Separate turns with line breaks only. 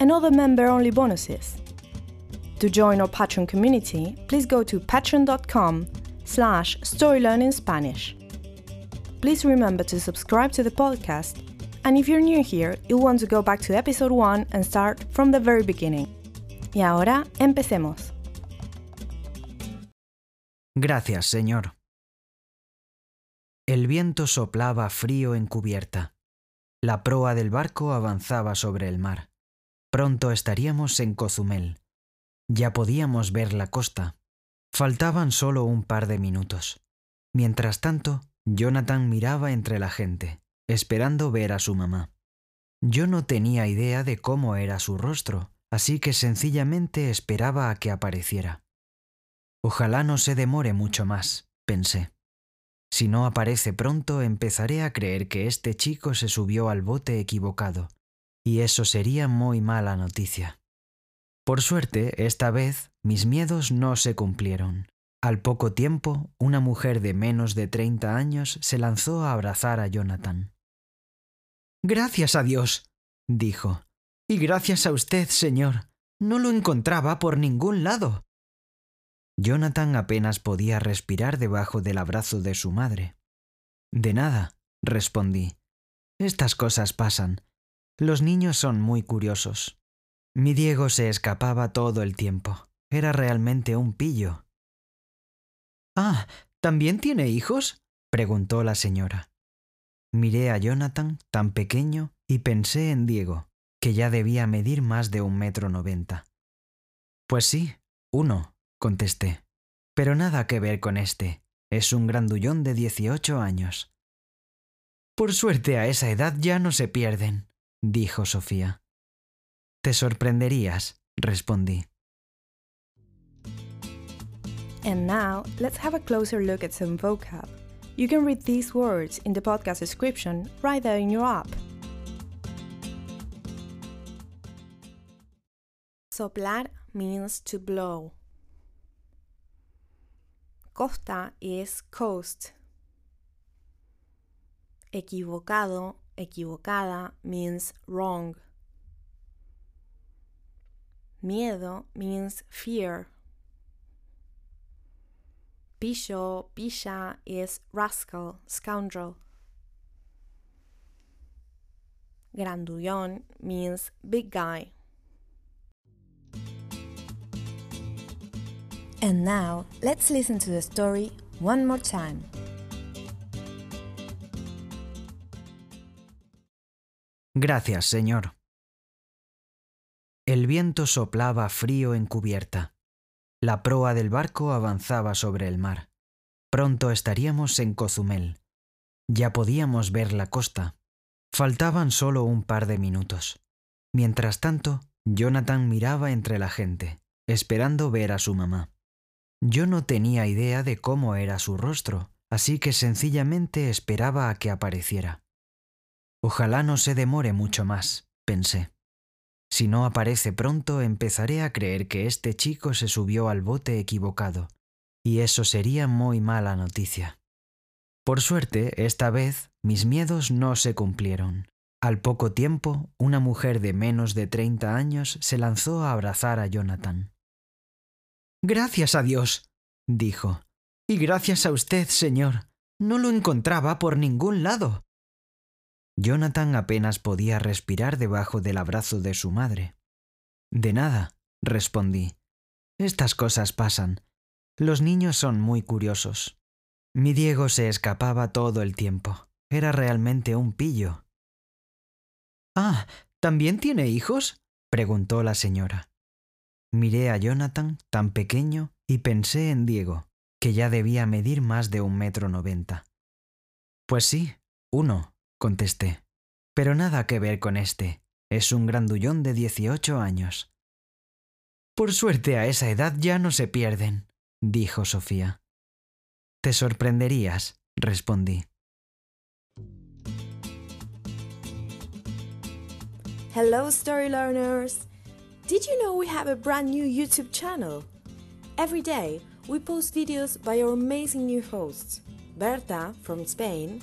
and other member-only bonuses. To join our Patreon community, please go to patreon.com slash storylearningspanish. Please remember to subscribe to the podcast, and if you're new here, you'll want to go back to episode 1 and start from the very beginning. Y ahora, empecemos.
Gracias, señor. El viento soplaba frío en cubierta. La proa del barco avanzaba sobre el mar. Pronto estaríamos en Cozumel. Ya podíamos ver la costa. Faltaban solo un par de minutos. Mientras tanto, Jonathan miraba entre la gente, esperando ver a su mamá. Yo no tenía idea de cómo era su rostro, así que sencillamente esperaba a que apareciera. Ojalá no se demore mucho más, pensé. Si no aparece pronto, empezaré a creer que este chico se subió al bote equivocado, y eso sería muy mala noticia. Por suerte, esta vez mis miedos no se cumplieron. Al poco tiempo, una mujer de menos de 30 años se lanzó a abrazar a Jonathan. Gracias a Dios, dijo. Y gracias a usted, señor. No lo encontraba por ningún lado. Jonathan apenas podía respirar debajo del abrazo de su madre. De nada, respondí. Estas cosas pasan. Los niños son muy curiosos. Mi Diego se escapaba todo el tiempo. Era realmente un pillo. Ah, ¿también tiene hijos? preguntó la señora. Miré a Jonathan, tan pequeño, y pensé en Diego, que ya debía medir más de un metro noventa. Pues sí, uno, contesté. Pero nada que ver con este. Es un grandullón de dieciocho años. Por suerte a esa edad ya no se pierden, dijo Sofía. Te sorprenderías, respondí.
And now, let's have a closer look at some vocab. You can read these words in the podcast description right there in your app. Soplar means to blow. Costa is coast. Equivocado, equivocada means wrong. Miedo means fear. Pillo, pilla is rascal, scoundrel. Grandullón means big guy. And now, let's listen to the story one more time.
Gracias, señor. El viento soplaba frío en cubierta. La proa del barco avanzaba sobre el mar. Pronto estaríamos en Cozumel. Ya podíamos ver la costa. Faltaban solo un par de minutos. Mientras tanto, Jonathan miraba entre la gente, esperando ver a su mamá. Yo no tenía idea de cómo era su rostro, así que sencillamente esperaba a que apareciera. Ojalá no se demore mucho más, pensé. Si no aparece pronto, empezaré a creer que este chico se subió al bote equivocado, y eso sería muy mala noticia. Por suerte, esta vez mis miedos no se cumplieron. Al poco tiempo, una mujer de menos de 30 años se lanzó a abrazar a Jonathan. Gracias a Dios, dijo. Y gracias a usted, señor. No lo encontraba por ningún lado. Jonathan apenas podía respirar debajo del abrazo de su madre. De nada, respondí. Estas cosas pasan. Los niños son muy curiosos. Mi Diego se escapaba todo el tiempo. Era realmente un pillo. Ah, ¿también tiene hijos? preguntó la señora. Miré a Jonathan, tan pequeño, y pensé en Diego, que ya debía medir más de un metro noventa. Pues sí, uno, contesté. Pero nada que ver con este. Es un grandullón de dieciocho años. Por suerte a esa edad ya no se pierden, dijo Sofía. Te sorprenderías, respondí.
Hello, story learners! Did you know we have a brand new YouTube channel? Every day, we post videos by our amazing new hosts Berta from Spain,